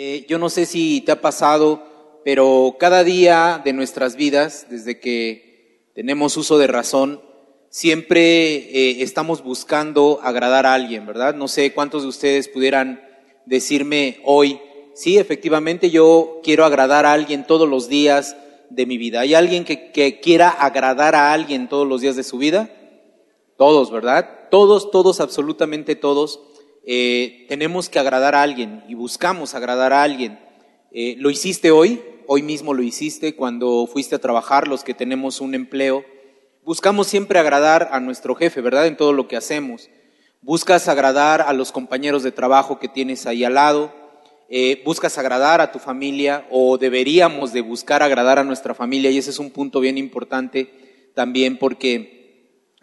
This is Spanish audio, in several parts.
Eh, yo no sé si te ha pasado, pero cada día de nuestras vidas, desde que tenemos uso de razón, siempre eh, estamos buscando agradar a alguien, ¿verdad? No sé cuántos de ustedes pudieran decirme hoy, sí, efectivamente yo quiero agradar a alguien todos los días de mi vida. ¿Hay alguien que, que quiera agradar a alguien todos los días de su vida? Todos, ¿verdad? Todos, todos, absolutamente todos. Eh, tenemos que agradar a alguien y buscamos agradar a alguien. Eh, lo hiciste hoy, hoy mismo lo hiciste cuando fuiste a trabajar, los que tenemos un empleo. Buscamos siempre agradar a nuestro jefe, ¿verdad? En todo lo que hacemos. Buscas agradar a los compañeros de trabajo que tienes ahí al lado. Eh, buscas agradar a tu familia o deberíamos de buscar agradar a nuestra familia y ese es un punto bien importante también porque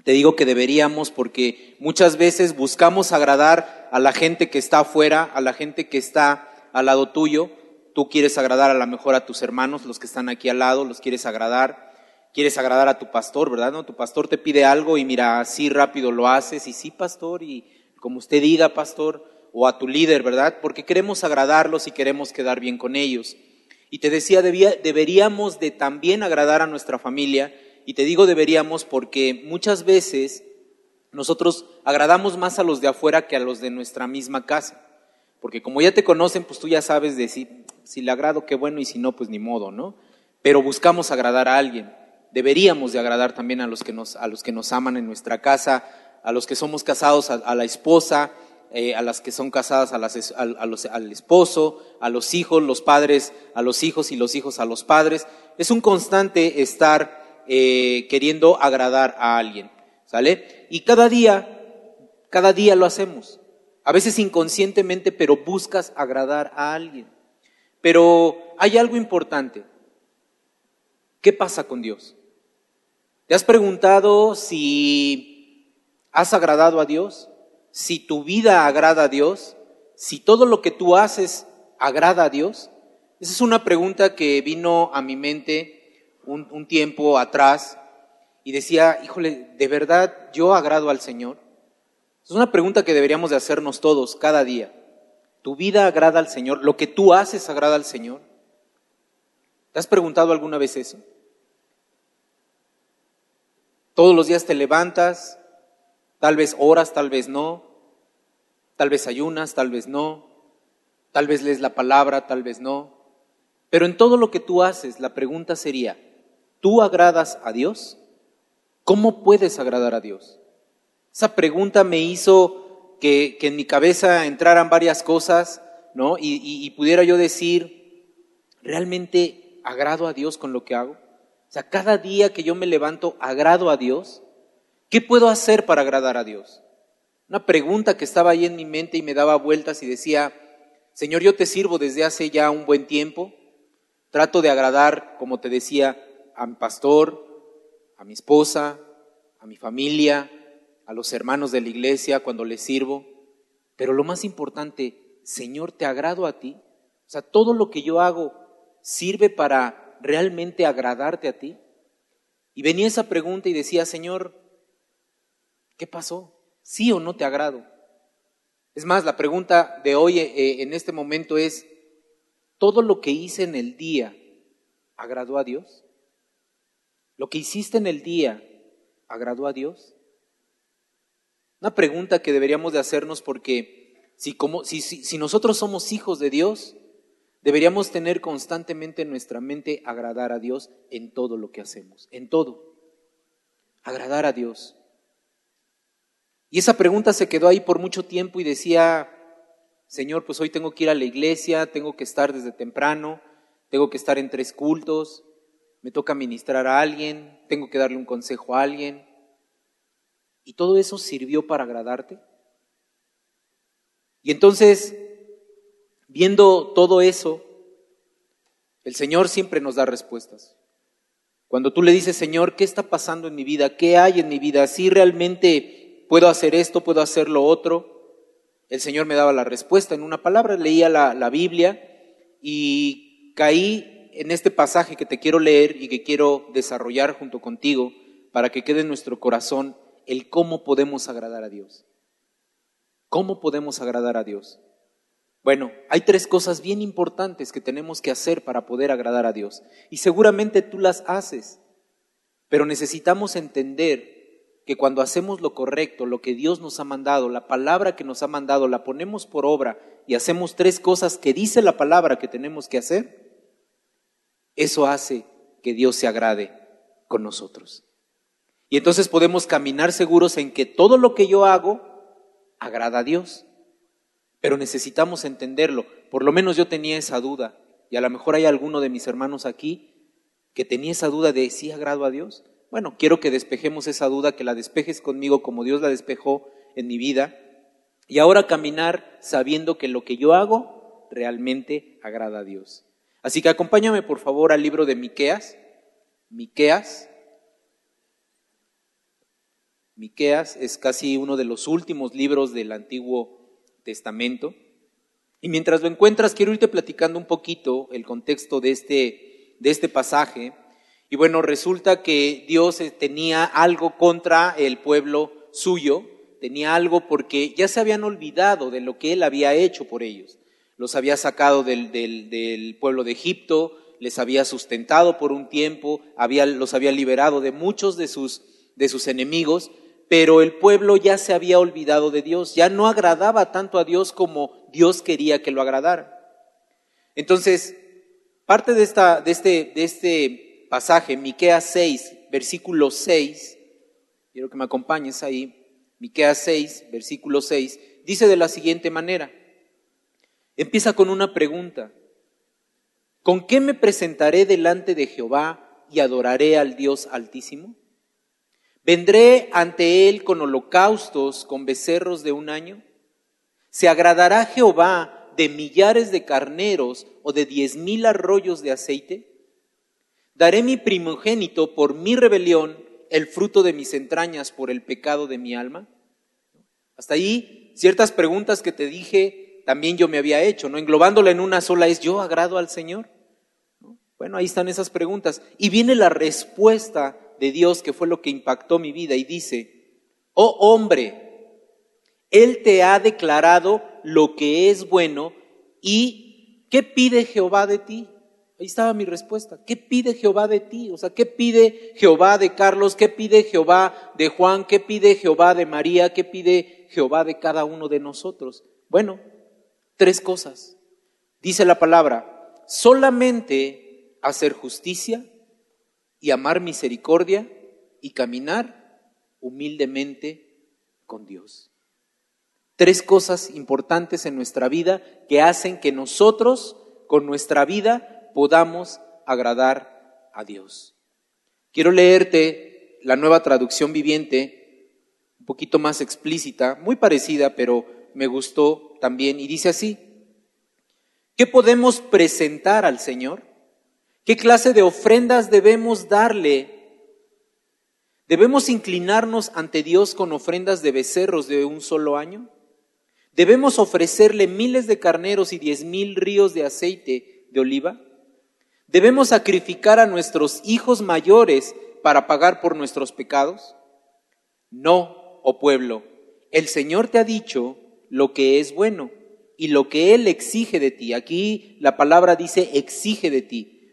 te digo que deberíamos porque muchas veces buscamos agradar a la gente que está afuera, a la gente que está al lado tuyo. Tú quieres agradar a lo mejor a tus hermanos, los que están aquí al lado, los quieres agradar. Quieres agradar a tu pastor, ¿verdad? No, tu pastor te pide algo y mira, así rápido lo haces y sí, pastor, y como usted diga, pastor, o a tu líder, ¿verdad? Porque queremos agradarlos y queremos quedar bien con ellos. Y te decía, deberíamos de también agradar a nuestra familia y te digo deberíamos porque muchas veces nosotros agradamos más a los de afuera que a los de nuestra misma casa. Porque como ya te conocen, pues tú ya sabes decir, si le agrado, qué bueno, y si no, pues ni modo, ¿no? Pero buscamos agradar a alguien. Deberíamos de agradar también a los que nos, a los que nos aman en nuestra casa, a los que somos casados, a, la esposa, eh, a las que son casadas a las, al esposo, a los hijos, los padres a los hijos y los hijos a los padres. Es un constante estar eh, queriendo agradar a alguien, ¿sale? Y cada día, cada día lo hacemos. A veces inconscientemente, pero buscas agradar a alguien. Pero hay algo importante. ¿Qué pasa con Dios? ¿Te has preguntado si has agradado a Dios? ¿Si tu vida agrada a Dios? ¿Si todo lo que tú haces agrada a Dios? Esa es una pregunta que vino a mi mente un, tiempo atrás y decía, híjole, ¿de verdad yo agrado al Señor? Es una pregunta que deberíamos de hacernos todos cada día. ¿Tu vida agrada al Señor? ¿Lo que tú haces agrada al Señor? ¿Te has preguntado alguna vez eso? Todos los días te levantas, tal vez oras, tal vez no, tal vez ayunas, tal vez no, tal vez lees la palabra, tal vez no. Pero en todo lo que tú haces, la pregunta sería, ¿Tú agradas a Dios? ¿Cómo puedes agradar a Dios? Esa pregunta me hizo que, en mi cabeza entraran varias cosas, ¿no? Y, y, pudiera yo decir, ¿realmente agrado a Dios con lo que hago? O sea, cada día que yo me levanto, ¿agrado a Dios? ¿Qué puedo hacer para agradar a Dios? Una pregunta que estaba ahí en mi mente y me daba vueltas y decía, Señor, yo te sirvo desde hace ya un buen tiempo, trato de agradar, como te decía, a mi pastor, a mi esposa, a mi familia, a los hermanos de la iglesia cuando les sirvo. Pero lo más importante, Señor, ¿te agrado a ti? O sea, todo lo que yo hago sirve para realmente agradarte a ti. Y venía esa pregunta y decía, Señor, ¿qué pasó? ¿Sí o no te agrado? Es más, la pregunta de hoy eh, en este momento es, ¿todo lo que hice en el día agradó a Dios? ¿Lo que hiciste en el día agradó a Dios? Una pregunta que deberíamos de hacernos porque si, como, si, si, nosotros somos hijos de Dios, deberíamos tener constantemente en nuestra mente agradar a Dios en todo lo que hacemos, en todo. Agradar a Dios. Y esa pregunta se quedó ahí por mucho tiempo y decía, Señor, pues hoy tengo que ir a la iglesia, tengo que estar desde temprano, tengo que estar en tres cultos, me toca ministrar a alguien, tengo que darle un consejo a alguien. ¿Y todo eso sirvió para agradarte? Y entonces, viendo todo eso, el Señor siempre nos da respuestas. Cuando tú le dices, Señor, ¿qué está pasando en mi vida? ¿Qué hay en mi vida? Si realmente puedo hacer esto, puedo hacer lo otro. El Señor me daba la respuesta en una palabra, leía la, la Biblia y caí en este pasaje que te quiero leer y que quiero desarrollar junto contigo para que quede en nuestro corazón el cómo podemos agradar a Dios. ¿Cómo podemos agradar a Dios? Bueno, hay tres cosas bien importantes que tenemos que hacer para poder agradar a Dios. Y seguramente tú las haces, pero necesitamos entender que cuando hacemos lo correcto, lo que Dios nos ha mandado, la palabra que nos ha mandado, la ponemos por obra y hacemos tres cosas que dice la palabra que tenemos que hacer, eso hace que Dios se agrade con nosotros. Y entonces podemos caminar seguros en que todo lo que yo hago agrada a Dios. Pero necesitamos entenderlo. Por lo menos yo tenía esa duda. Y a lo mejor hay alguno de mis hermanos aquí que tenía esa duda de si agrado a Dios. Bueno, quiero que despejemos esa duda, que la despejes conmigo como Dios la despejó en mi vida. Y ahora caminar sabiendo que lo que yo hago realmente agrada a Dios. Así que acompáñame por favor al libro de Miqueas. Miqueas. Miqueas es casi uno de los últimos libros del Antiguo Testamento. Y mientras lo encuentras, quiero irte platicando un poquito el contexto de este, de este pasaje. Y bueno, resulta que Dios eh, tenía algo contra el pueblo suyo, tenía algo porque ya se habían olvidado de lo que Él había hecho por ellos. Los había sacado del, pueblo de Egipto, les había sustentado por un tiempo, los había liberado de muchos de sus, de sus enemigos, pero el pueblo ya se había olvidado de Dios, ya no agradaba tanto a Dios como Dios quería que lo agradara. Entonces, parte de, esta, de, este, de este pasaje, Miqueas 6, versículo 6, quiero que me acompañes ahí, Miqueas 6, versículo 6, dice de la siguiente manera, empieza con una pregunta, ¿con qué me presentaré delante de Jehová y adoraré al Dios altísimo? Vendré ante él con holocaustos, con becerros de un año. ¿Se agradará Jehová de millares de carneros o de diez mil arroyos de aceite? Daré mi primogénito por mi rebelión, el fruto de mis entrañas por el pecado de mi alma. Hasta ahí, ciertas preguntas que te dije, también yo me había hecho, ¿no? Englobándola en una sola es, ¿yo agrado al Señor? Bueno, ahí están esas preguntas. Y viene la respuesta de Dios que fue lo que impactó mi vida y dice, oh hombre, Él te ha declarado lo que es bueno y ¿qué pide Jehová de ti? Ahí estaba mi respuesta. ¿Qué pide Jehová de ti? O sea, ¿qué pide Jehová de Carlos? ¿Qué pide Jehová de Juan? ¿Qué pide Jehová de María? ¿Qué pide Jehová de cada uno de nosotros? Bueno, tres cosas. Dice la palabra, solamente hacer justicia, y amar misericordia y caminar humildemente con Dios. Tres cosas importantes en nuestra vida que hacen que nosotros con nuestra vida podamos agradar a Dios. Quiero leerte la nueva traducción viviente, un poquito más explícita, muy parecida, pero me gustó también, y dice así, ¿qué podemos presentar al Señor? ¿Qué clase de ofrendas debemos darle? ¿Debemos inclinarnos ante Dios con ofrendas de becerros de un solo año? ¿Debemos ofrecerle miles de carneros y diez mil ríos de aceite de oliva? ¿Debemos sacrificar a nuestros hijos mayores para pagar por nuestros pecados? No, oh pueblo, el Señor te ha dicho lo que es bueno y lo que Él exige de ti. Aquí la palabra dice exige de ti.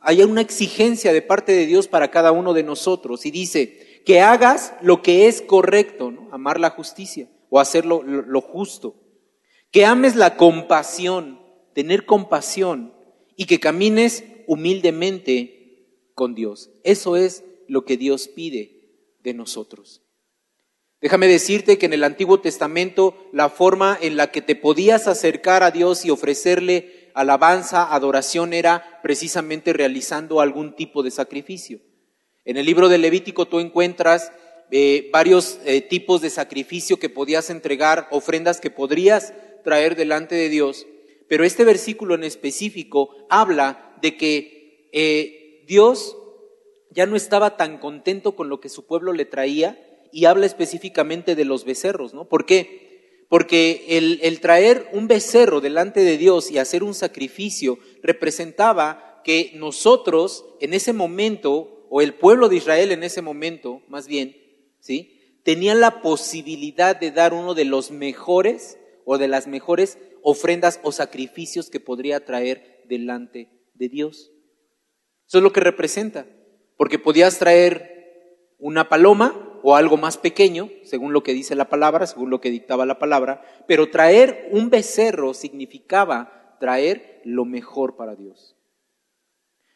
Hay una exigencia de parte de Dios para cada uno de nosotros y dice que hagas lo que es correcto, amar la justicia o hacer lo, lo justo, que ames la compasión, tener compasión y que camines humildemente con Dios. Eso es lo que Dios pide de nosotros. Déjame decirte que en el Antiguo Testamento la forma en la que te podías acercar a Dios y ofrecerle alabanza, adoración era precisamente realizando algún tipo de sacrificio. En el libro de Levítico tú encuentras eh, varios eh, tipos de sacrificio que podías entregar, ofrendas que podrías traer delante de Dios, pero este versículo en específico habla de que eh, Dios ya no estaba tan contento con lo que su pueblo le traía y habla específicamente de los becerros, ¿no? ¿Por qué? porque el, traer un becerro delante de Dios y hacer un sacrificio representaba que nosotros en ese momento, o el pueblo de Israel en ese momento, más bien, ¿sí? tenía la posibilidad de dar uno de los mejores o de las mejores ofrendas o sacrificios que podría traer delante de Dios. Eso es lo que representa, porque podías traer una paloma o algo más pequeño, según lo que dice la palabra, según lo que dictaba la palabra, pero traer un becerro significaba traer lo mejor para Dios.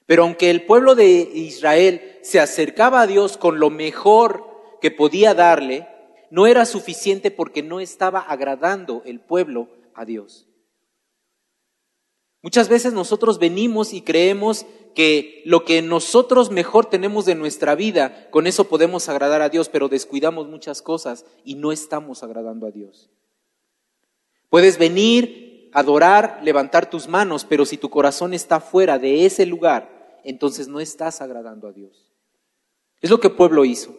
Pero aunque el pueblo de Israel se acercaba a Dios con lo mejor que podía darle, no era suficiente porque no estaba agradando el pueblo a Dios. Muchas veces nosotros venimos y creemos que lo que nosotros mejor tenemos de nuestra vida, con eso podemos agradar a Dios, pero descuidamos muchas cosas y no estamos agradando a Dios. Puedes venir, adorar, levantar tus manos, pero si tu corazón está fuera de ese lugar, entonces no estás agradando a Dios. Es lo que el pueblo hizo.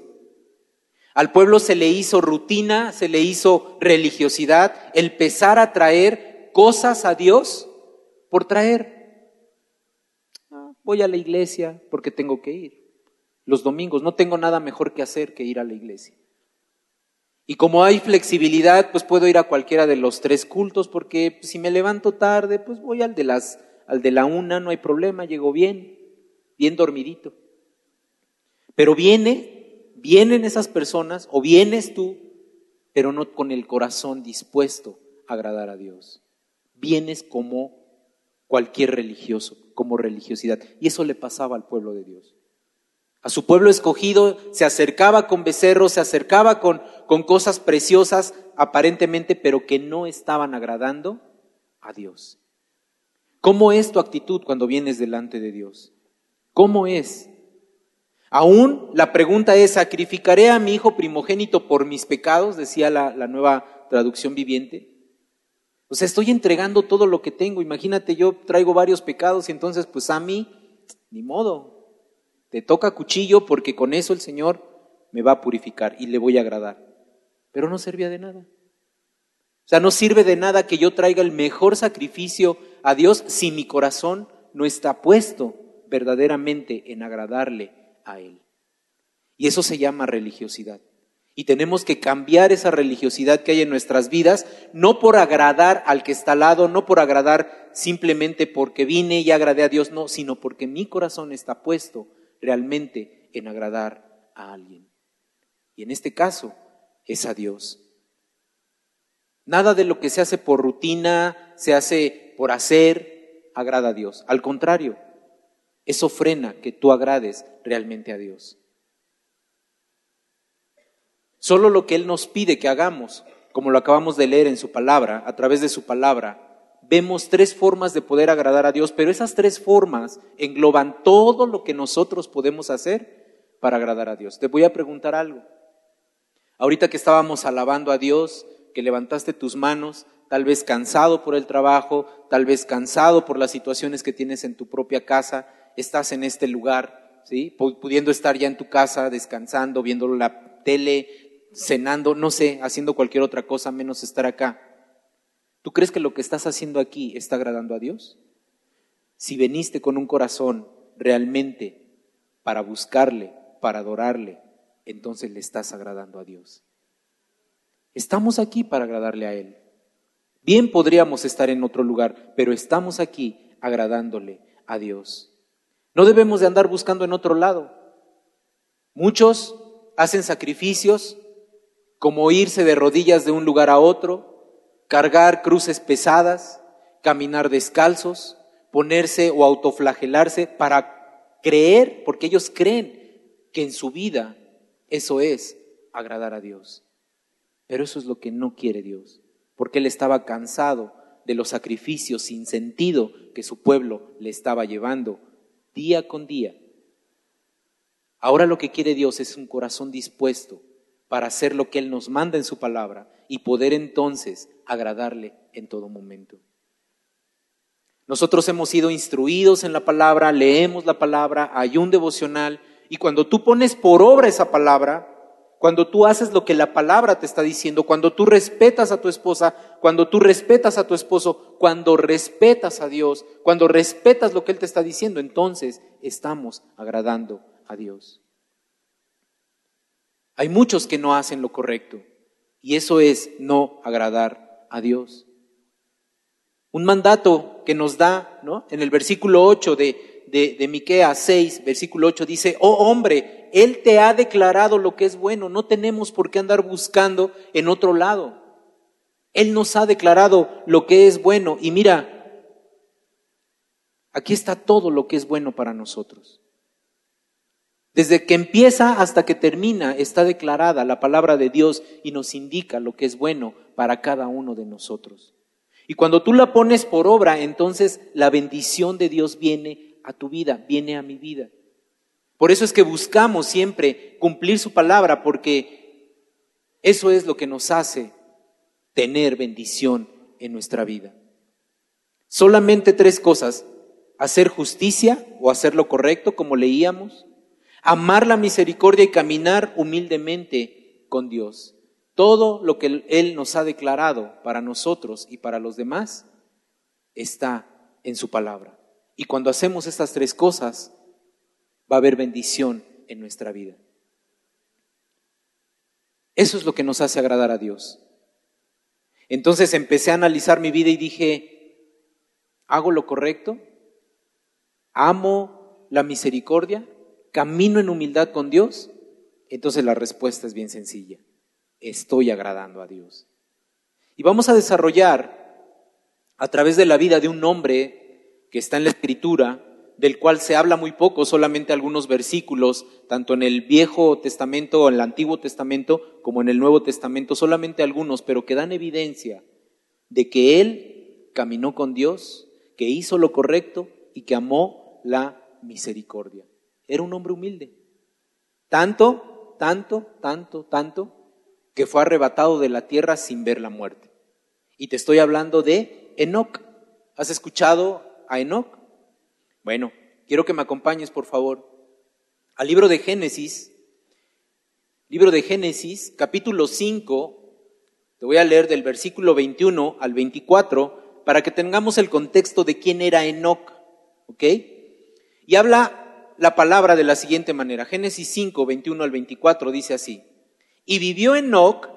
Al pueblo se le hizo rutina, se le hizo religiosidad, el empezar a traer cosas a Dios por traer. Voy a la iglesia porque tengo que ir. Los domingos no tengo nada mejor que hacer que ir a la iglesia. Y como hay flexibilidad, pues puedo ir a cualquiera de los tres cultos porque si me levanto tarde, pues voy al de las al de la una, no hay problema, llego bien, bien dormidito. Pero viene, vienen esas personas o vienes tú, pero no con el corazón dispuesto a agradar a Dios. Vienes como cualquier religioso, como religiosidad. Y eso le pasaba al pueblo de Dios. A su pueblo escogido se acercaba con becerros, se acercaba con, con cosas preciosas aparentemente, pero que no estaban agradando a Dios. ¿Cómo es tu actitud cuando vienes delante de Dios? ¿Cómo es? Aún la pregunta es, ¿sacrificaré a mi hijo primogénito por mis pecados? Decía la, la nueva traducción viviente. O sea, estoy entregando todo lo que tengo. Imagínate, yo traigo varios pecados y entonces pues a mí, ni modo. Te toca cuchillo porque con eso el Señor me va a purificar y le voy a agradar. Pero no servía de nada. O sea, no sirve de nada que yo traiga el mejor sacrificio a Dios si mi corazón no está puesto verdaderamente en agradarle a Él. Y eso se llama religiosidad. Y tenemos que cambiar esa religiosidad que hay en nuestras vidas, no por agradar al que está al lado, no por agradar simplemente porque vine y agradé a Dios, no, sino porque mi corazón está puesto realmente en agradar a alguien. Y en este caso es a Dios. Nada de lo que se hace por rutina, se hace por hacer, agrada a Dios. Al contrario, eso frena que tú agrades realmente a Dios. Solo lo que Él nos pide que hagamos, como lo acabamos de leer en su palabra, a través de su palabra, vemos tres formas de poder agradar a Dios, pero esas tres formas engloban todo lo que nosotros podemos hacer para agradar a Dios. Te voy a preguntar algo. Ahorita que estábamos alabando a Dios, que levantaste tus manos, tal vez cansado por el trabajo, tal vez cansado por las situaciones que tienes en tu propia casa, estás en este lugar, ¿sí? Pudiendo estar ya en tu casa, descansando, viendo la tele, cenando, no sé, haciendo cualquier otra cosa menos estar acá. ¿Tú crees que lo que estás haciendo aquí está agradando a Dios? Si veniste con un corazón realmente para buscarle, para adorarle, entonces le estás agradando a Dios. Estamos aquí para agradarle a Él. Bien podríamos estar en otro lugar, pero estamos aquí agradándole a Dios. No debemos de andar buscando en otro lado. Muchos hacen sacrificios como irse de rodillas de un lugar a otro, cargar cruces pesadas, caminar descalzos, ponerse o autoflagelarse para creer, porque ellos creen que en su vida eso es agradar a Dios. Pero eso es lo que no quiere Dios, porque Él estaba cansado de los sacrificios sin sentido que su pueblo le estaba llevando día con día. Ahora lo que quiere Dios es un corazón dispuesto para hacer lo que Él nos manda en su palabra y poder entonces agradarle en todo momento. Nosotros hemos sido instruidos en la palabra, leemos la palabra, hay un devocional y cuando tú pones por obra esa palabra, cuando tú haces lo que la palabra te está diciendo, cuando tú respetas a tu esposa, cuando tú respetas a tu esposo, cuando respetas a Dios, cuando respetas lo que Él te está diciendo, entonces estamos agradando a Dios. Hay muchos que no hacen lo correcto y eso es no agradar a Dios. Un mandato que nos da, ¿no? En el versículo 8 de, de, de Miqueas 6, versículo 8 dice, oh hombre, Él te ha declarado lo que es bueno, no tenemos por qué andar buscando en otro lado. Él nos ha declarado lo que es bueno y mira, aquí está todo lo que es bueno para nosotros. Desde que empieza hasta que termina está declarada la palabra de Dios y nos indica lo que es bueno para cada uno de nosotros. Y cuando tú la pones por obra, entonces la bendición de Dios viene a tu vida, viene a mi vida. Por eso es que buscamos siempre cumplir su palabra, porque eso es lo que nos hace tener bendición en nuestra vida. Solamente tres cosas, hacer justicia o hacer lo correcto, como leíamos, amar la misericordia y caminar humildemente con Dios. Todo lo que Él nos ha declarado para nosotros y para los demás está en su palabra. Y cuando hacemos estas tres cosas, va a haber bendición en nuestra vida. Eso es lo que nos hace agradar a Dios. Entonces empecé a analizar mi vida y dije, ¿hago lo correcto? ¿Amo la misericordia? ¿Camino en humildad con Dios? Entonces la respuesta es bien sencilla estoy agradando a Dios. Y vamos a desarrollar a través de la vida de un hombre que está en la escritura, del cual se habla muy poco, solamente algunos versículos, tanto en el Viejo Testamento o en el Antiguo Testamento como en el Nuevo Testamento, solamente algunos, pero que dan evidencia de que él caminó con Dios, que hizo lo correcto y que amó la misericordia. Era un hombre humilde. Tanto, tanto, tanto, tanto, que fue arrebatado de la tierra sin ver la muerte. Y te estoy hablando de Enoch. ¿Has escuchado a Enoch? Bueno, quiero que me acompañes, por favor, al libro de Génesis, libro de Génesis, capítulo 5, te voy a leer del versículo 21 al 24 para que tengamos el contexto de quién era Enoch, ¿ok? Y habla la palabra de la siguiente manera. Génesis 5, 21 al 24 dice así. Y vivió Enoch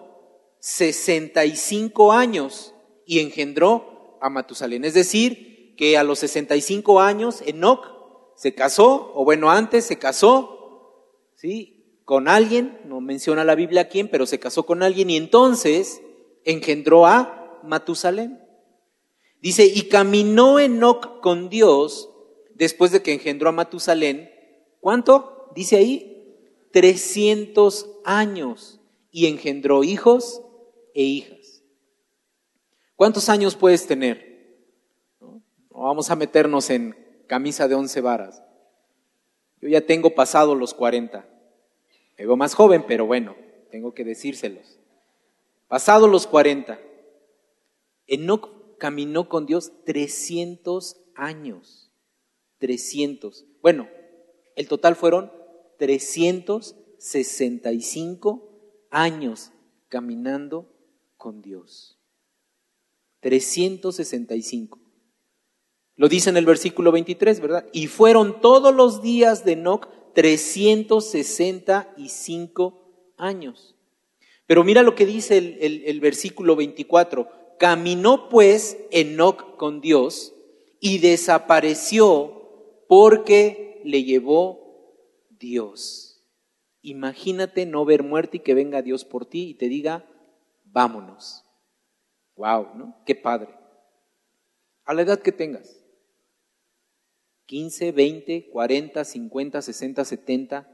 65 años y engendró a Matusalén. Es decir, que a los 65 años Enoch se casó, o bueno, antes se casó, ¿sí? Con alguien, no menciona la Biblia quién, pero se casó con alguien y entonces engendró a Matusalén. Dice, y caminó Enoch con Dios después de que engendró a Matusalén. ¿Cuánto? Dice ahí, 300 años y engendró hijos e hijas. ¿Cuántos años puedes tener? No, vamos a meternos en camisa de once varas. Yo ya tengo pasado los 40. Me veo más joven, pero bueno, tengo que decírselos. Pasado los 40. Enoch caminó con Dios 300 años. 300. Bueno, el total fueron 365 años caminando con Dios. 365. Lo dice en el versículo 23, ¿verdad? Y fueron todos los días de Enoch 365 años. Pero mira lo que dice el, el, el versículo 24. Caminó pues Enoch con Dios y desapareció porque le llevó Dios. Imagínate no ver muerte y que venga Dios por ti y te diga, vámonos. Wow, ¿no? Qué padre. A la edad que tengas. 15, 20, 40, 50, 60, 70.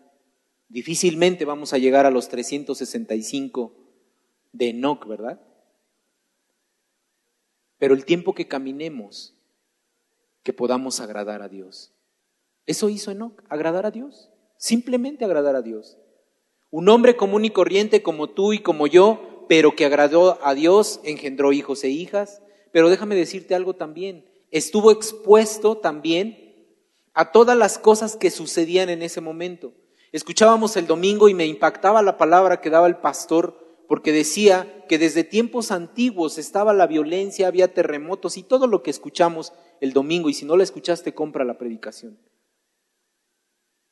Difícilmente vamos a llegar a los 365 de Enoch, ¿verdad? Pero el tiempo que caminemos, que podamos agradar a Dios. Eso hizo Enoch, agradar a Dios. Simplemente agradar a Dios. Un hombre común y corriente como tú y como yo, pero que agradó a Dios, engendró hijos e hijas. Pero déjame decirte algo también. Estuvo expuesto también a todas las cosas que sucedían en ese momento. Escuchábamos el domingo y me impactaba la palabra que daba el pastor porque decía que desde tiempos antiguos estaba la violencia, había terremotos y todo lo que escuchamos el domingo. Y si no la escuchaste, compra la predicación.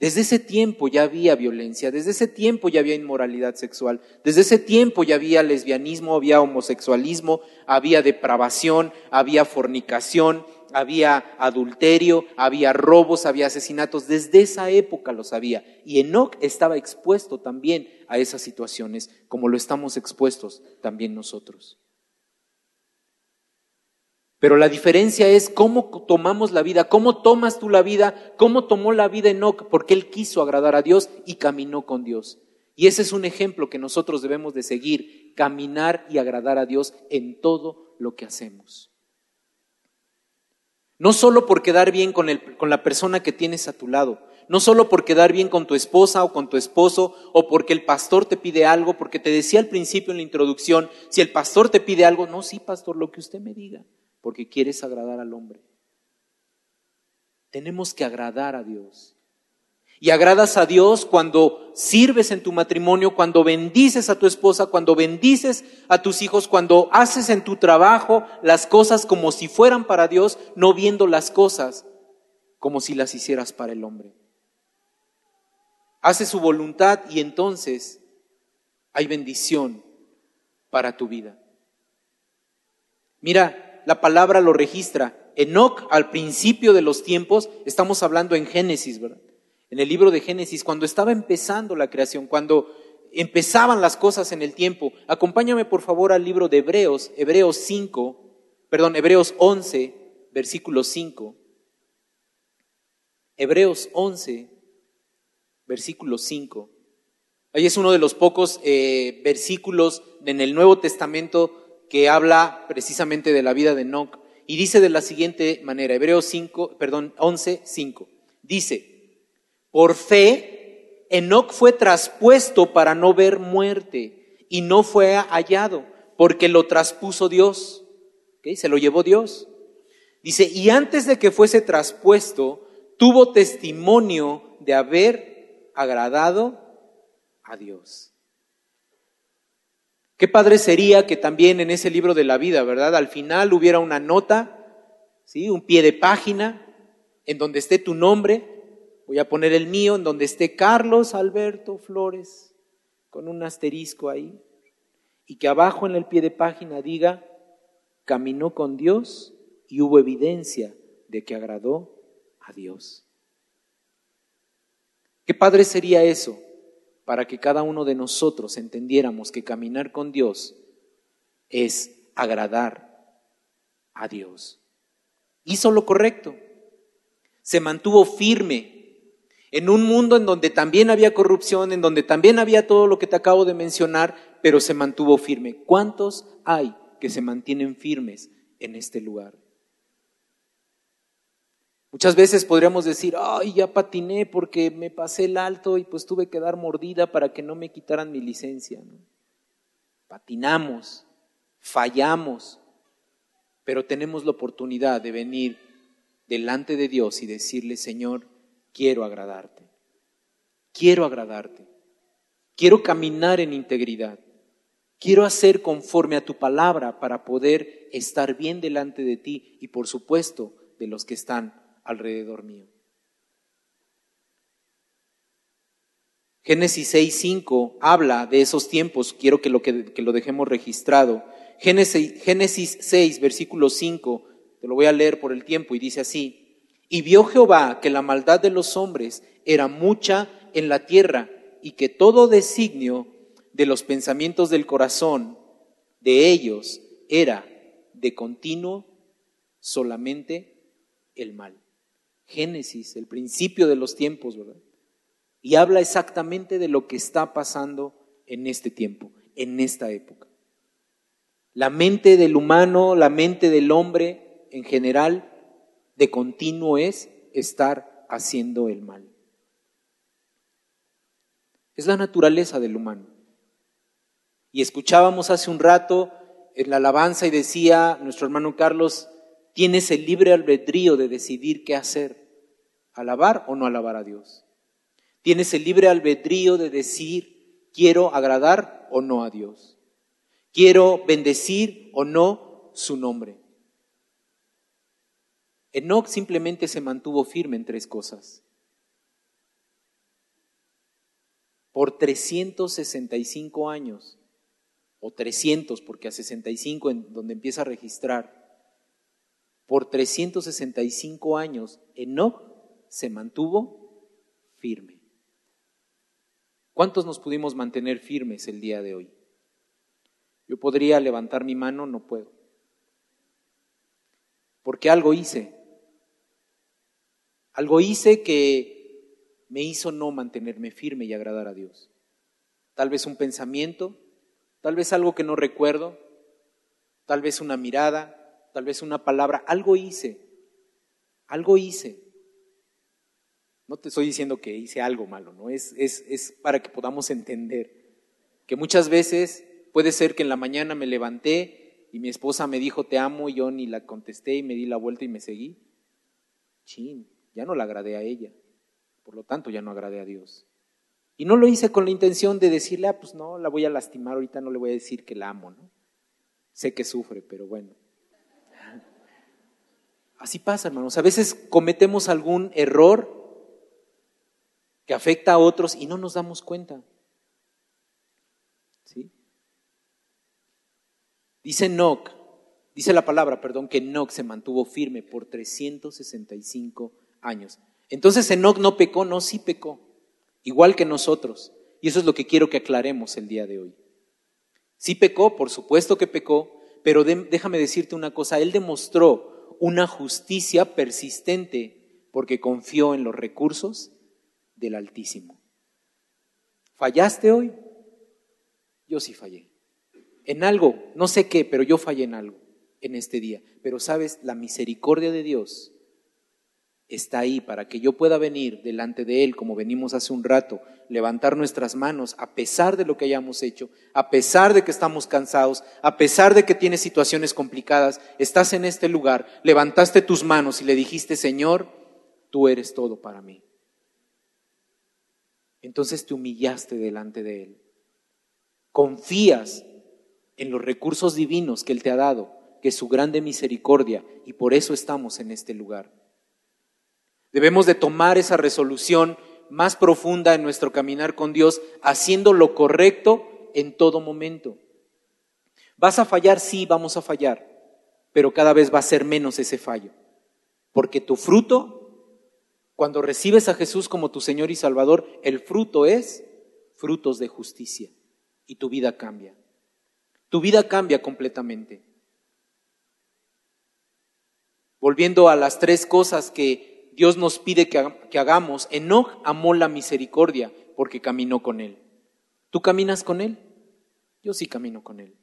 Desde ese tiempo ya había violencia, desde ese tiempo ya había inmoralidad sexual, desde ese tiempo ya había lesbianismo, había homosexualismo, había depravación, había fornicación, había adulterio, había robos, había asesinatos. Desde esa época los había. Y Enoch estaba expuesto también a esas situaciones, como lo estamos expuestos también nosotros. Pero la diferencia es cómo tomamos la vida, cómo tomas tú la vida, cómo tomó la vida Enoch, porque él quiso agradar a Dios y caminó con Dios. Y ese es un ejemplo que nosotros debemos de seguir, caminar y agradar a Dios en todo lo que hacemos. No solo por quedar bien con, el, con la persona que tienes a tu lado, no solo por quedar bien con tu esposa o con tu esposo, o porque el pastor te pide algo, porque te decía al principio en la introducción, si el pastor te pide algo, no, sí, pastor, lo que usted me diga porque quieres agradar al hombre. Tenemos que agradar a Dios. Y agradas a Dios cuando sirves en tu matrimonio, cuando bendices a tu esposa, cuando bendices a tus hijos, cuando haces en tu trabajo las cosas como si fueran para Dios, no viendo las cosas como si las hicieras para el hombre. Hace su voluntad y entonces hay bendición para tu vida. Mira, la palabra lo registra. Enoch, al principio de los tiempos, estamos hablando en Génesis, ¿verdad? En el libro de Génesis, cuando estaba empezando la creación, cuando empezaban las cosas en el tiempo. Acompáñame por favor al libro de Hebreos, Hebreos 5, perdón, Hebreos 11, versículo 5. Hebreos 11, versículo 5. Ahí es uno de los pocos eh, versículos en el Nuevo Testamento que habla precisamente de la vida de Enoch y dice de la siguiente manera, Hebreos 5, perdón, 11, 5. Dice, por fe, Enoch fue traspuesto para no ver muerte y no fue hallado, porque lo traspuso Dios. Se lo llevó Dios. Dice, y antes de que fuese traspuesto, tuvo testimonio de haber agradado a Dios. Qué padre sería que también en ese libro de la vida, ¿verdad? Al final hubiera una nota, ¿sí? Un pie de página en donde esté tu nombre. Voy a poner el mío, en donde esté Carlos Alberto Flores, con un asterisco ahí. Y que abajo en el pie de página diga, caminó con Dios y hubo evidencia de que agradó a Dios. Qué padre sería eso, para que cada uno de nosotros entendiéramos que caminar con Dios es agradar a Dios. Hizo lo correcto, se mantuvo firme en un mundo en donde también había corrupción, en donde también había todo lo que te acabo de mencionar, pero se mantuvo firme. ¿Cuántos hay que se mantienen firmes en este lugar? Muchas veces podríamos decir, ay, ya patiné porque me pasé el alto y pues tuve que dar mordida para que no me quitaran mi licencia. Patinamos, fallamos, pero tenemos la oportunidad de venir delante de Dios y decirle, Señor, quiero agradarte, quiero agradarte, quiero caminar en integridad, quiero hacer conforme a tu palabra para poder estar bien delante de ti y por supuesto de los que están alrededor mío. Génesis 6.5 habla de esos tiempos, quiero que lo, que, lo dejemos registrado. Génesis, Génesis 6, versículo 5, te lo voy a leer por el tiempo, y dice así, y vio Jehová que la maldad de los hombres era mucha en la tierra, y que todo designio de los pensamientos del corazón de ellos era de continuo solamente el mal. Génesis, el principio de los tiempos, ¿verdad? Y habla exactamente de lo que está pasando en este tiempo, en esta época. La mente del humano, la mente del hombre en general, de continuo es estar haciendo el mal. Es la naturaleza del humano. Y escuchábamos hace un rato en la alabanza y decía nuestro hermano Carlos, tienes el libre albedrío de decidir qué hacer alabar o no alabar a Dios. Tienes el libre albedrío de decir, quiero agradar o no a Dios. Quiero bendecir o no su nombre. Enoch simplemente se mantuvo firme en tres cosas. por 365 años, o 300, porque a 65 en donde empieza a registrar, por 365 años, Enoch se mantuvo firme. ¿Cuántos nos pudimos mantener firmes el día de hoy? Yo podría levantar mi mano, no puedo. Porque algo hice. Algo hice que me hizo no mantenerme firme y agradar a Dios. Tal vez un pensamiento, tal vez algo que no recuerdo, tal vez una mirada, tal vez una palabra, algo hice, algo hice. No te estoy diciendo que hice algo malo, ¿no? Es, es, es para que podamos entender que muchas veces puede ser que en la mañana me levanté y mi esposa me dijo te amo y yo ni la contesté y me di la vuelta y me seguí. Chin, ya no la agradé a ella. Por lo tanto, ya no agradé a Dios. Y no lo hice con la intención de decirle, ah, pues no, la voy a lastimar, ahorita no le voy a decir que la amo, ¿no? Sé que sufre, pero bueno. Así pasa, hermanos. A veces cometemos algún error que afecta a otros y no nos damos cuenta. ¿Sí? Dice Enoch, dice la palabra, perdón, que Enoch se mantuvo firme por 365 años. Entonces Enoch no pecó, no, sí pecó, igual que nosotros. Y eso es lo que quiero que aclaremos el día de hoy. Sí pecó, por supuesto que pecó, pero déjame decirte una cosa, él demostró una justicia persistente porque confió en los recursos del Altísimo. ¿Fallaste hoy? Yo sí fallé. En algo, no sé qué, pero yo fallé en algo en este día. Pero sabes, la misericordia de Dios está ahí para que yo pueda venir delante de Él, como venimos hace un rato, levantar nuestras manos a pesar de lo que hayamos hecho, a pesar de que estamos cansados, a pesar de que tienes situaciones complicadas, estás en este lugar, levantaste tus manos y le dijiste, Señor, tú eres todo para mí. Entonces te humillaste delante de Él. Confías en los recursos divinos que Él te ha dado, que es su grande misericordia, y por eso estamos en este lugar. Debemos de tomar esa resolución más profunda en nuestro caminar con Dios, haciendo lo correcto en todo momento. ¿Vas a fallar? Sí, vamos a fallar, pero cada vez va a ser menos ese fallo, porque tu fruto, cuando recibes a Jesús como tu Señor y Salvador, el fruto es frutos de justicia y tu vida cambia. Tu vida cambia completamente. Volviendo a las tres cosas que Dios nos pide que, hagamos. Enoch amó la misericordia porque caminó con Él. ¿Tú caminas con Él? Yo sí camino con Él.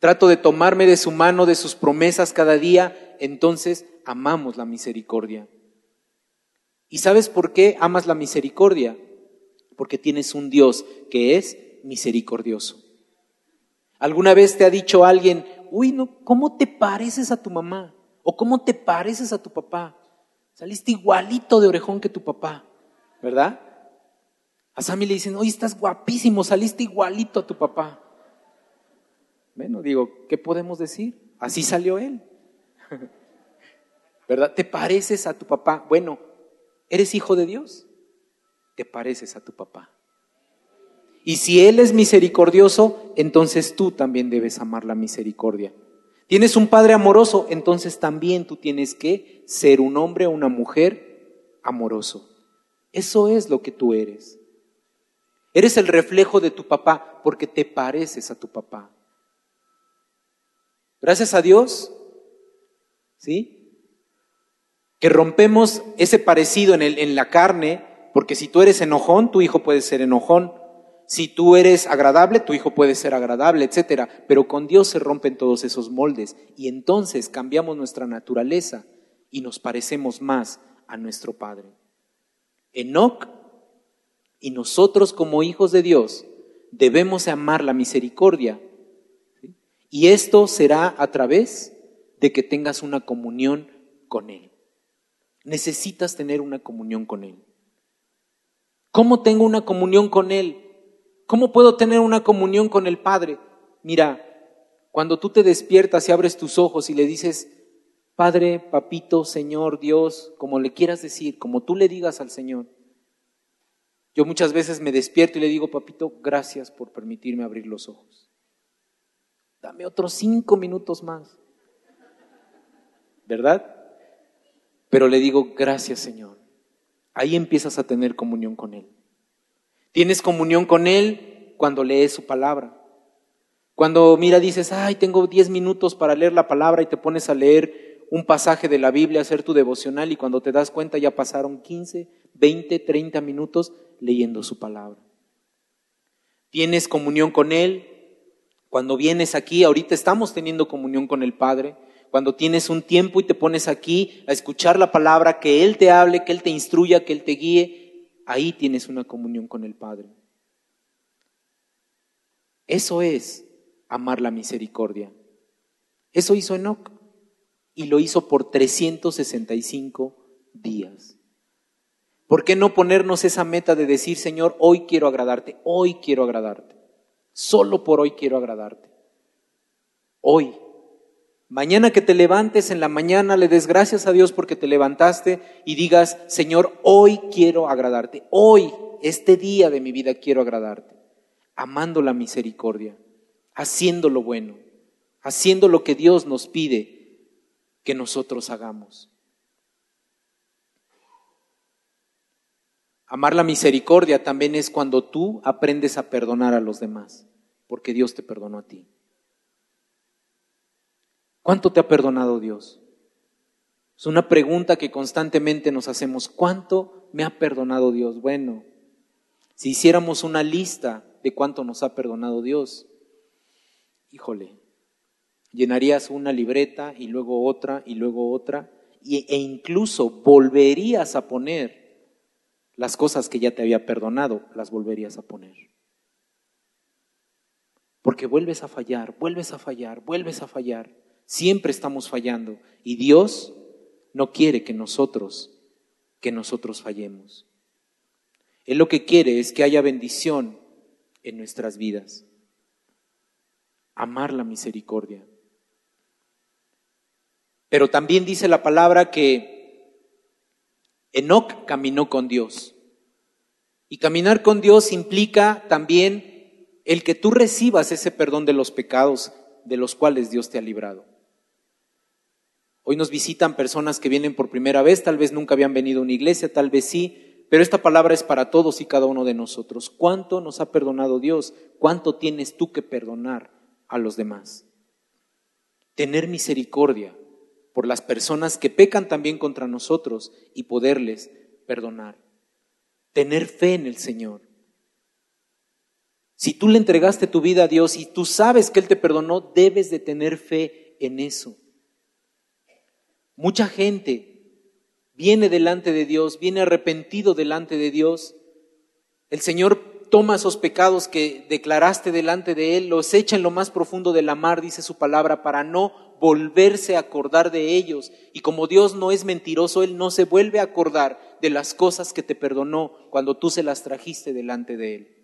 Trato de tomarme de su mano, de sus promesas cada día, entonces amamos la misericordia. ¿Y sabes por qué amas la misericordia? Porque tienes un Dios que es misericordioso. ¿Alguna vez te ha dicho alguien, uy, no, ¿cómo te pareces a tu mamá? ¿O cómo te pareces a tu papá? Saliste igualito de orejón que tu papá, ¿verdad? A Sammy le dicen, oye, estás guapísimo, saliste igualito a tu papá. Bueno, digo, ¿qué podemos decir? Así salió él. ¿Verdad? ¿Te pareces a tu papá? Bueno, ¿eres hijo de Dios? Te pareces a tu papá. Y si Él es misericordioso, entonces tú también debes amar la misericordia. Tienes un padre amoroso, entonces también tú tienes que ser un hombre o una mujer amoroso. Eso es lo que tú eres. Eres el reflejo de tu papá porque te pareces a tu papá. Gracias a Dios, ¿sí? Que rompemos ese parecido en, el, en la carne, porque si tú eres enojón, tu hijo puede ser enojón. Si tú eres agradable, tu hijo puede ser agradable, etcétera. Pero con Dios se rompen todos esos moldes y entonces cambiamos nuestra naturaleza y nos parecemos más a nuestro Padre. Enoch y nosotros como hijos de Dios debemos amar la misericordia. Y esto será a través de que tengas una comunión con Él. Necesitas tener una comunión con Él. ¿Cómo tengo una comunión con Él? ¿Cómo puedo tener una comunión con el Padre? Mira, cuando tú te despiertas y abres tus ojos y le dices, Padre, Papito, Señor, Dios, como le quieras decir, como tú le digas al Señor, Yo muchas veces me despierto y le digo, papito, gracias por permitirme abrir los ojos. Dame otros cinco minutos más. ¿Verdad? Pero le digo, gracias Señor. Ahí empiezas a tener comunión con Él. Tienes comunión con Él cuando lees su palabra. Cuando mira, dices, ay, tengo diez minutos para leer la palabra y te pones a leer un pasaje de la Biblia, hacer tu devocional y cuando te das cuenta ya pasaron 15, 20, 30 minutos leyendo su palabra. Tienes comunión con Él. Cuando vienes aquí, ahorita estamos teniendo comunión con el Padre. Cuando tienes un tiempo y te pones aquí a escuchar la palabra, que Él te hable, que Él te instruya, que Él te guíe, ahí tienes una comunión con el Padre. Eso es amar la misericordia. Eso hizo Enoch y lo hizo por 365 días. ¿Por qué no ponernos esa meta de decir, Señor, hoy quiero agradarte, hoy quiero agradarte, solo por hoy quiero agradarte? Hoy. Mañana que te levantes en la mañana, le des gracias a Dios porque te levantaste y digas, Señor, hoy quiero agradarte, hoy, este día de mi vida quiero agradarte, amando la misericordia, haciendo lo bueno, haciendo lo que Dios nos pide que nosotros hagamos. Amar la misericordia también es cuando tú aprendes a perdonar a los demás, porque Dios te perdonó a ti. ¿Cuánto te ha perdonado Dios? Es una pregunta que constantemente nos hacemos. ¿Cuánto me ha perdonado Dios? Bueno, si hiciéramos una lista de cuánto nos ha perdonado Dios, híjole, llenarías una libreta y luego otra y luego otra e incluso volverías a poner las cosas que ya te había perdonado, las volverías a poner. Porque vuelves a fallar, vuelves a fallar, vuelves a fallar. Siempre estamos fallando y Dios no quiere que nosotros que nosotros fallemos. Él lo que quiere es que haya bendición en nuestras vidas. Amar la misericordia. Pero también dice la palabra que Enoc caminó con Dios. Y caminar con Dios implica también el que tú recibas ese perdón de los pecados de los cuales Dios te ha librado. Hoy nos visitan personas que vienen por primera vez, tal vez nunca habían venido a una iglesia, tal vez sí, pero esta palabra es para todos y cada uno de nosotros. ¿Cuánto nos ha perdonado Dios? ¿Cuánto tienes tú que perdonar a los demás? Tener misericordia por las personas que pecan también contra nosotros y poderles perdonar. Tener fe en el Señor. Si tú le entregaste tu vida a Dios y tú sabes que Él te perdonó, debes de tener fe en eso. Mucha gente viene delante de Dios, viene arrepentido delante de Dios. El Señor toma esos pecados que declaraste delante de Él, los echa en lo más profundo de la mar, dice su palabra, para no volverse a acordar de ellos. Y como Dios no es mentiroso, Él no se vuelve a acordar de las cosas que te perdonó cuando tú se las trajiste delante de Él.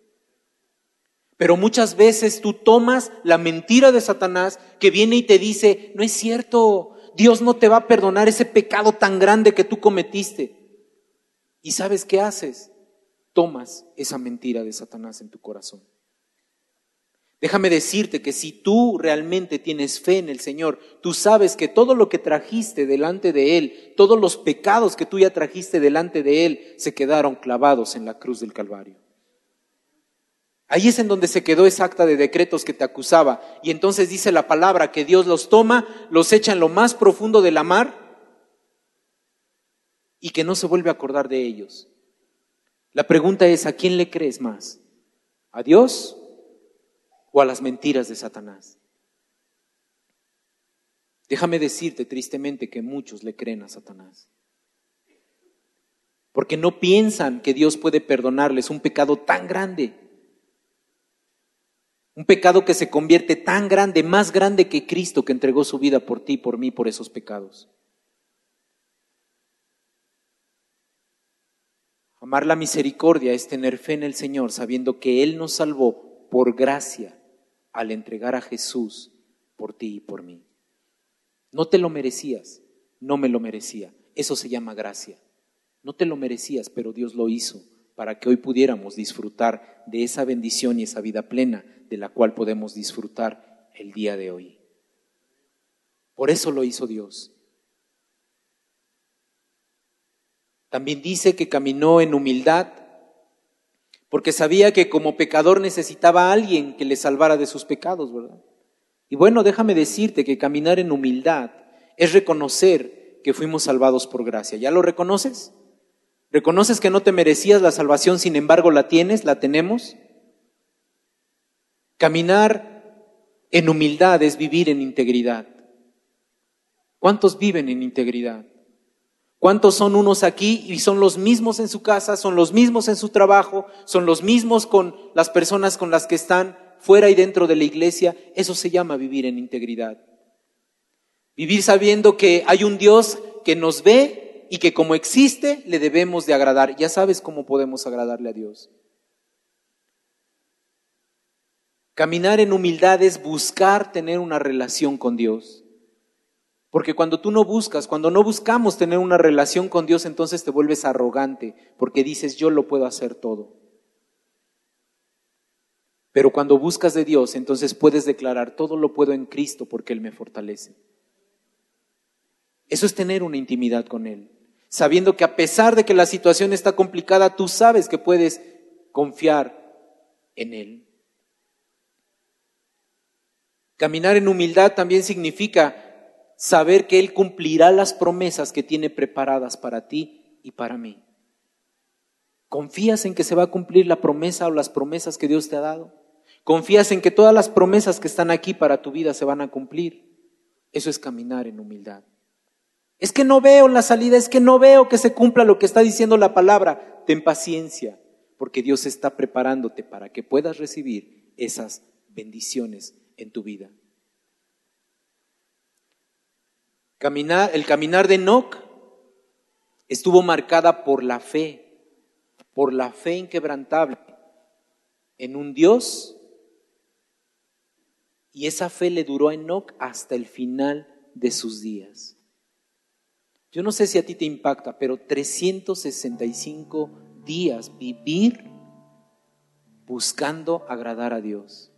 Pero muchas veces tú tomas la mentira de Satanás que viene y te dice, no es cierto, Dios no te va a perdonar ese pecado tan grande que tú cometiste. ¿Y sabes qué haces? Tomas esa mentira de Satanás en tu corazón. Déjame decirte que si tú realmente tienes fe en el Señor, tú sabes que todo lo que trajiste delante de Él, todos los pecados que tú ya trajiste delante de Él, se quedaron clavados en la cruz del Calvario. Ahí es en donde se quedó esa acta de decretos que te acusaba. Y entonces dice la palabra que Dios los toma, los echa en lo más profundo de la mar y que no se vuelve a acordar de ellos. La pregunta es, ¿a quién le crees más? ¿A Dios o a las mentiras de Satanás. Déjame decirte tristemente que muchos le creen a Satanás. Porque no piensan que Dios puede perdonarles un pecado tan grande. Un pecado que se convierte tan grande, más grande que Cristo que entregó su vida por ti, por mí, por esos pecados. Amar la misericordia es tener fe en el Señor sabiendo que Él nos salvó por gracia al entregar a Jesús por ti y por mí. No te lo merecías, no me lo merecía. Eso se llama gracia. No te lo merecías, pero Dios lo hizo para que hoy pudiéramos disfrutar de esa bendición y esa vida plena de la cual podemos disfrutar el día de hoy. Por eso lo hizo Dios. También dice que caminó en humildad, porque sabía que como pecador necesitaba a alguien que le salvara de sus pecados, ¿verdad? Y bueno, déjame decirte que caminar en humildad es reconocer que fuimos salvados por gracia. ¿Ya lo reconoces? ¿Reconoces que no te merecías la salvación, sin embargo la tienes, la tenemos? Caminar en humildad es vivir en integridad. ¿Cuántos viven en integridad? ¿Cuántos son unos aquí y son los mismos en su casa, son los mismos en su trabajo, son los mismos con las personas con las que están fuera y dentro de la iglesia? Eso se llama vivir en integridad. Vivir sabiendo que hay un Dios que nos ve y que como existe le debemos de agradar. Ya sabes cómo podemos agradarle a Dios. Caminar en humildad es buscar tener una relación con Dios. Porque cuando tú no buscas, cuando no buscamos tener una relación con Dios, entonces te vuelves arrogante, porque dices, yo lo puedo hacer todo. Pero cuando buscas de Dios, entonces puedes declarar, todo lo puedo en Cristo porque Él me fortalece. Eso es tener una intimidad con Él, sabiendo que a pesar de que la situación está complicada, tú sabes que puedes confiar en Él. Caminar en humildad también significa saber que Él cumplirá las promesas que tiene preparadas para ti y para mí. ¿Confías en que se va a cumplir la promesa o las promesas que Dios te ha dado? ¿Confías en que todas las promesas que están aquí para tu vida se van a cumplir? Eso es caminar en humildad. Es que no veo la salida, es que no veo que se cumpla lo que está diciendo la palabra. Ten paciencia, porque Dios está preparándote para que puedas recibir esas bendiciones en tu vida. El caminar de Enoch estuvo marcada por la fe, por la fe inquebrantable en un Dios. Y esa fe le duró a Enoch hasta el final de sus días. Yo no sé si a ti te impacta, pero 365 días vivir buscando agradar a Dios.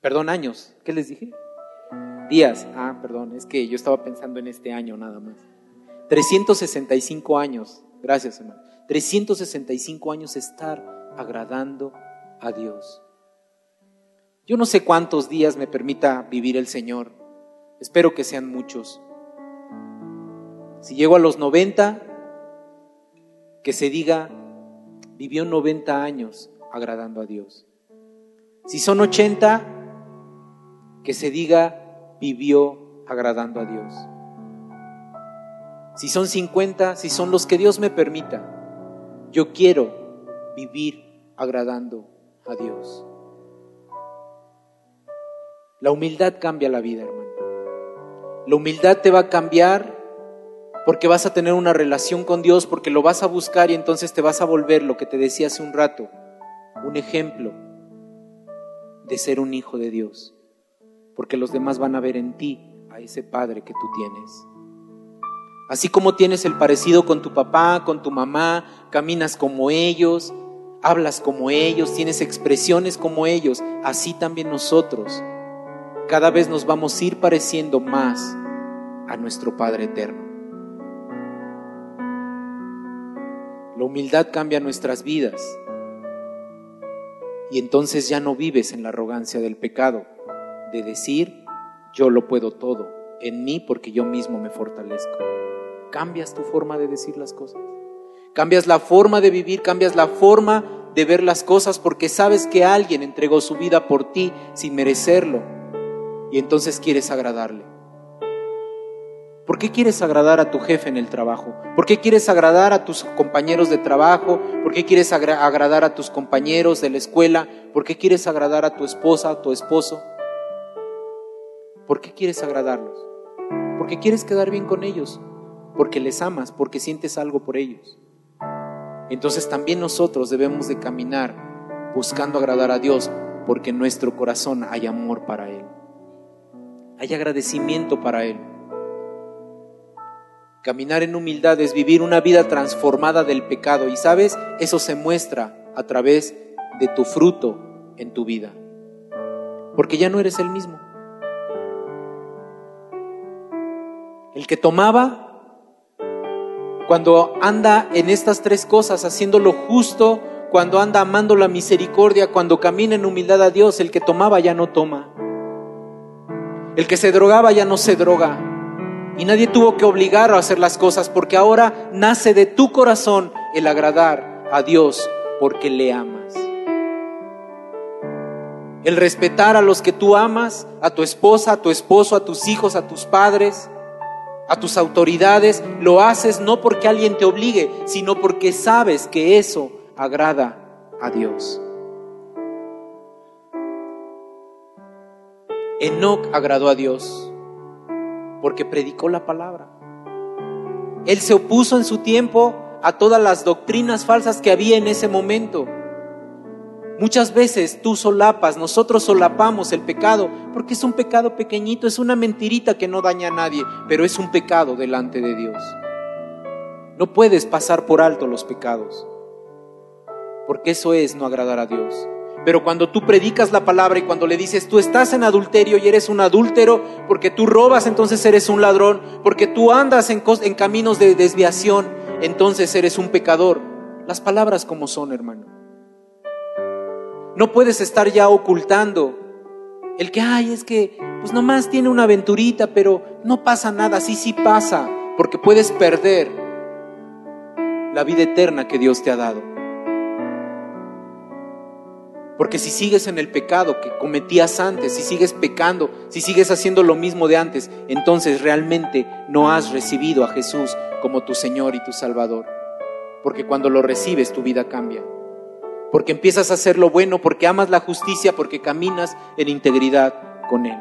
Perdón, años. ¿Qué les dije? días. Ah, perdón, es que yo estaba pensando en este año nada más. 365 años, gracias hermano. 365 años estar agradando a Dios. Yo no sé cuántos días me permita vivir el Señor. Espero que sean muchos. Si llego a los 90, que se diga, vivió 90 años agradando a Dios. Si son 80, que se diga, vivió agradando a Dios. Si son 50, si son los que Dios me permita, yo quiero vivir agradando a Dios. La humildad cambia la vida, hermano. La humildad te va a cambiar porque vas a tener una relación con Dios, porque lo vas a buscar y entonces te vas a volver lo que te decía hace un rato, un ejemplo de ser un hijo de Dios porque los demás van a ver en ti a ese Padre que tú tienes. Así como tienes el parecido con tu papá, con tu mamá, caminas como ellos, hablas como ellos, tienes expresiones como ellos, así también nosotros cada vez nos vamos a ir pareciendo más a nuestro Padre eterno. La humildad cambia nuestras vidas y entonces ya no vives en la arrogancia del pecado de decir, yo lo puedo todo en mí porque yo mismo me fortalezco. Cambias tu forma de decir las cosas. Cambias la forma de vivir, cambias la forma de ver las cosas porque sabes que alguien entregó su vida por ti sin merecerlo y entonces quieres agradarle. ¿Por qué quieres agradar a tu jefe en el trabajo? ¿Por qué quieres agradar a tus compañeros de trabajo? ¿Por qué quieres agradar a tus compañeros de la escuela? ¿Por qué quieres agradar a tu esposa, a tu esposo? ¿Por qué quieres agradarlos? Porque quieres quedar bien con ellos, porque les amas, porque sientes algo por ellos. Entonces también nosotros debemos de caminar buscando agradar a Dios, porque en nuestro corazón hay amor para Él, hay agradecimiento para Él. Caminar en humildad es vivir una vida transformada del pecado y sabes, eso se muestra a través de tu fruto en tu vida. Porque ya no eres el mismo. El que tomaba, cuando anda en estas tres cosas, haciendo lo justo, cuando anda amando la misericordia, cuando camina en humildad a Dios, el que tomaba ya no toma. El que se drogaba ya no se droga. Y nadie tuvo que obligarlo a hacer las cosas porque ahora nace de tu corazón el agradar a Dios porque le amas. El respetar a los que tú amas, a tu esposa, a tu esposo, a tus hijos, a tus padres, a tus autoridades, lo haces no porque alguien te obligue, sino porque sabes que eso agrada a Dios. Enoch agradó a Dios porque predicó la palabra. Él se opuso en su tiempo a todas las doctrinas falsas que había en ese momento. Muchas veces tú solapas, nosotros solapamos el pecado, porque es un pecado pequeñito, es una mentirita que no daña a nadie, pero es un pecado delante de Dios. No puedes pasar por alto los pecados, porque eso es no agradar a Dios. Pero cuando tú predicas la palabra y cuando le dices, tú estás en adulterio y eres un adúltero, porque tú robas, entonces eres un ladrón, porque tú andas en, en caminos de desviación, entonces eres un pecador. Las palabras como son, hermano. No puedes estar ya ocultando el que, ay, es que, pues nomás tiene una aventurita, pero no pasa nada, sí, sí pasa, porque puedes perder la vida eterna que Dios te ha dado. Porque si sigues en el pecado que cometías antes, si sigues pecando, si sigues haciendo lo mismo de antes, entonces realmente no has recibido a Jesús como tu Señor y tu Salvador. Porque cuando lo recibes tu vida cambia. Porque empiezas a hacer lo bueno, porque amas la justicia, porque caminas en integridad con Él.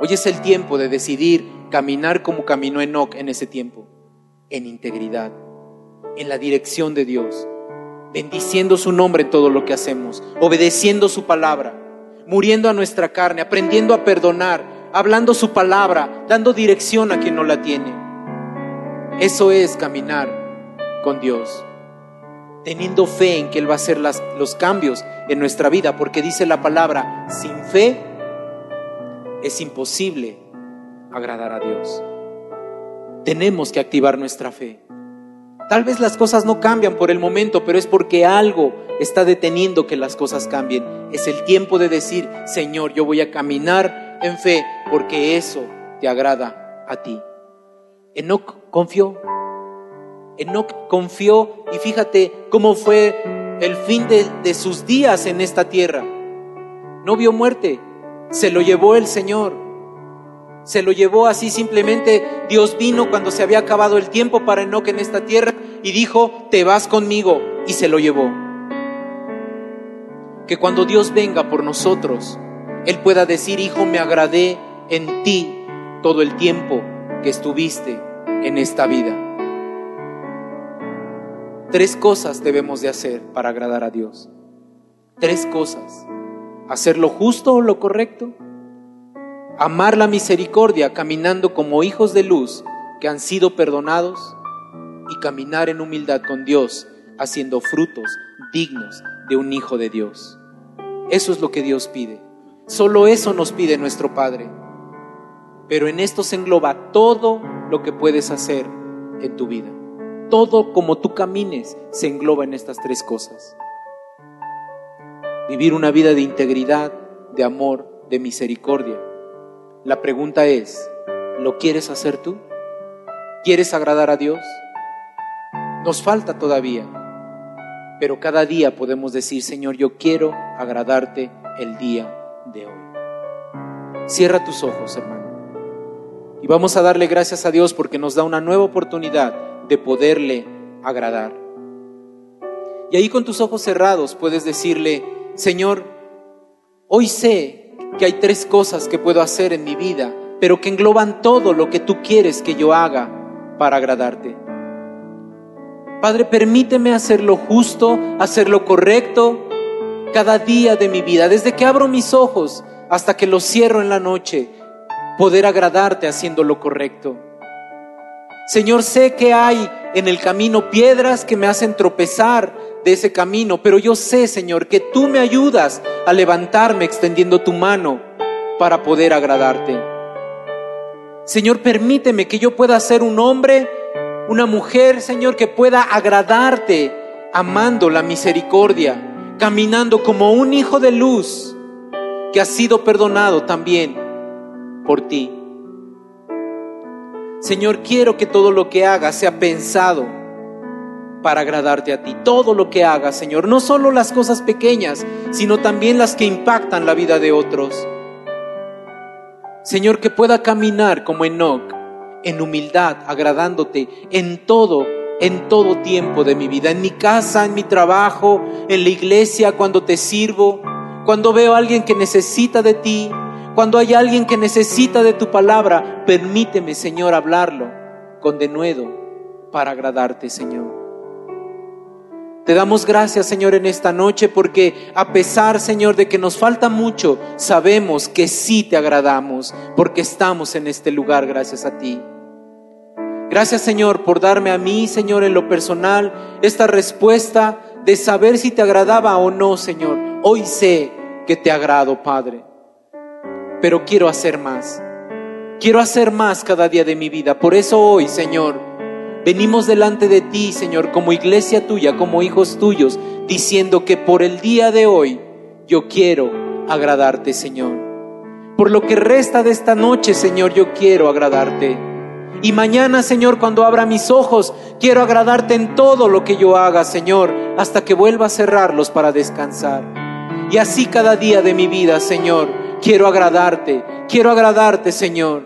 Hoy es el tiempo de decidir caminar como caminó Enoch en ese tiempo, en integridad, en la dirección de Dios bendiciendo su nombre en todo lo que hacemos, obedeciendo su palabra, muriendo a nuestra carne, aprendiendo a perdonar, hablando su palabra, dando dirección a quien no la tiene. Eso es caminar con Dios, teniendo fe en que Él va a hacer los cambios en nuestra vida, porque dice la palabra, sin fe es imposible agradar a Dios. Tenemos que activar nuestra fe. Tal vez las cosas no cambian por el momento, pero es porque algo está deteniendo que las cosas cambien. Es el tiempo de decir, Señor, yo voy a caminar en fe porque eso te agrada a ti. Enoch confió. Enoch confió y fíjate cómo fue el fin de, de sus días en esta tierra. No vio muerte, se lo llevó el Señor. Se lo llevó así simplemente. Dios vino cuando se había acabado el tiempo para Enoch en esta tierra y dijo, te vas conmigo. Y se lo llevó. Que cuando Dios venga por nosotros, Él pueda decir, hijo, me agradé en ti todo el tiempo que estuviste en esta vida. Tres cosas debemos de hacer para agradar a Dios. Tres cosas. Hacer lo justo o lo correcto amar la misericordia caminando como hijos de luz que han sido perdonados y caminar en humildad con Dios haciendo frutos dignos de un hijo de Dios. Eso es lo que Dios pide. Solo eso nos pide nuestro Padre. Pero en esto se engloba todo lo que puedes hacer en tu vida. Todo como tú camines se engloba en estas tres cosas. Vivir una vida de integridad, de amor, de misericordia la pregunta es, ¿lo quieres hacer tú? ¿Quieres agradar a Dios? Nos falta todavía, pero cada día podemos decir, Señor, yo quiero agradarte el día de hoy. Cierra tus ojos, hermano. Y vamos a darle gracias a Dios porque nos da una nueva oportunidad de poderle agradar. Y ahí con tus ojos cerrados puedes decirle, Señor, hoy sé que hay tres cosas que puedo hacer en mi vida, pero que engloban todo lo que tú quieres que yo haga para agradarte. Padre, permíteme hacer lo justo, hacer lo correcto cada día de mi vida, desde que abro mis ojos hasta que los cierro en la noche, poder agradarte haciendo lo correcto. Señor, sé que hay en el camino piedras que me hacen tropezar de ese camino, pero yo sé, Señor, que tú me ayudas a levantarme extendiendo tu mano para poder agradarte. Señor, permíteme que yo pueda ser un hombre, una mujer, Señor, que pueda agradarte, amando la misericordia, caminando como un hijo de luz que ha sido perdonado también por ti. Señor, quiero que todo lo que haga sea pensado para agradarte a ti. Todo lo que haga, Señor, no solo las cosas pequeñas, sino también las que impactan la vida de otros. Señor, que pueda caminar como Enoch, en humildad, agradándote en todo, en todo tiempo de mi vida, en mi casa, en mi trabajo, en la iglesia, cuando te sirvo, cuando veo a alguien que necesita de ti, cuando hay alguien que necesita de tu palabra, permíteme, Señor, hablarlo con denuedo para agradarte, Señor. Te damos gracias, Señor, en esta noche porque a pesar, Señor, de que nos falta mucho, sabemos que sí te agradamos porque estamos en este lugar gracias a ti. Gracias, Señor, por darme a mí, Señor, en lo personal, esta respuesta de saber si te agradaba o no, Señor. Hoy sé que te agrado, Padre pero quiero hacer más. Quiero hacer más cada día de mi vida. Por eso hoy, Señor, venimos delante de ti, Señor, como iglesia tuya, como hijos tuyos, diciendo que por el día de hoy yo quiero agradarte, Señor. Por lo que resta de esta noche, Señor, yo quiero agradarte. Y mañana, Señor, cuando abra mis ojos, quiero agradarte en todo lo que yo haga, Señor, hasta que vuelva a cerrarlos para descansar. Y así cada día de mi vida, Señor, Quiero agradarte, quiero agradarte, Señor.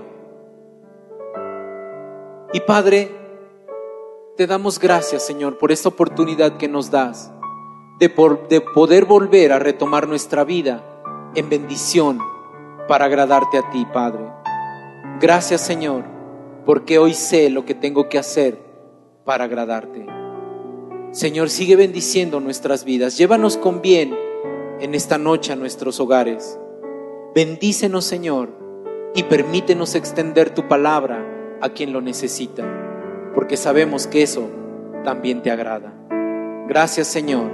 Y Padre, te damos gracias, Señor, por esta oportunidad que nos das de, de poder volver a retomar nuestra vida en bendición para agradarte a ti, Padre. Gracias, Señor, porque hoy sé lo que tengo que hacer para agradarte. Señor, sigue bendiciendo nuestras vidas. Llévanos con bien en esta noche a nuestros hogares. Bendícenos, Señor, y permítenos extender tu palabra a quien lo necesita, porque sabemos que eso también te agrada. Gracias, Señor,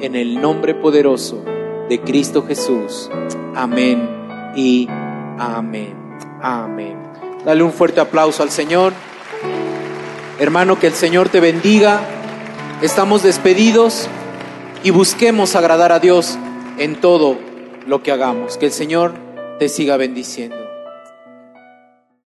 en el nombre poderoso de Cristo Jesús. Amén y amén. Amén. Dale un fuerte aplauso al Señor. Hermano, que el Señor te bendiga. Estamos despedidos y busquemos agradar a Dios en todo lo que hagamos. Que el Señor te siga bendiciendo.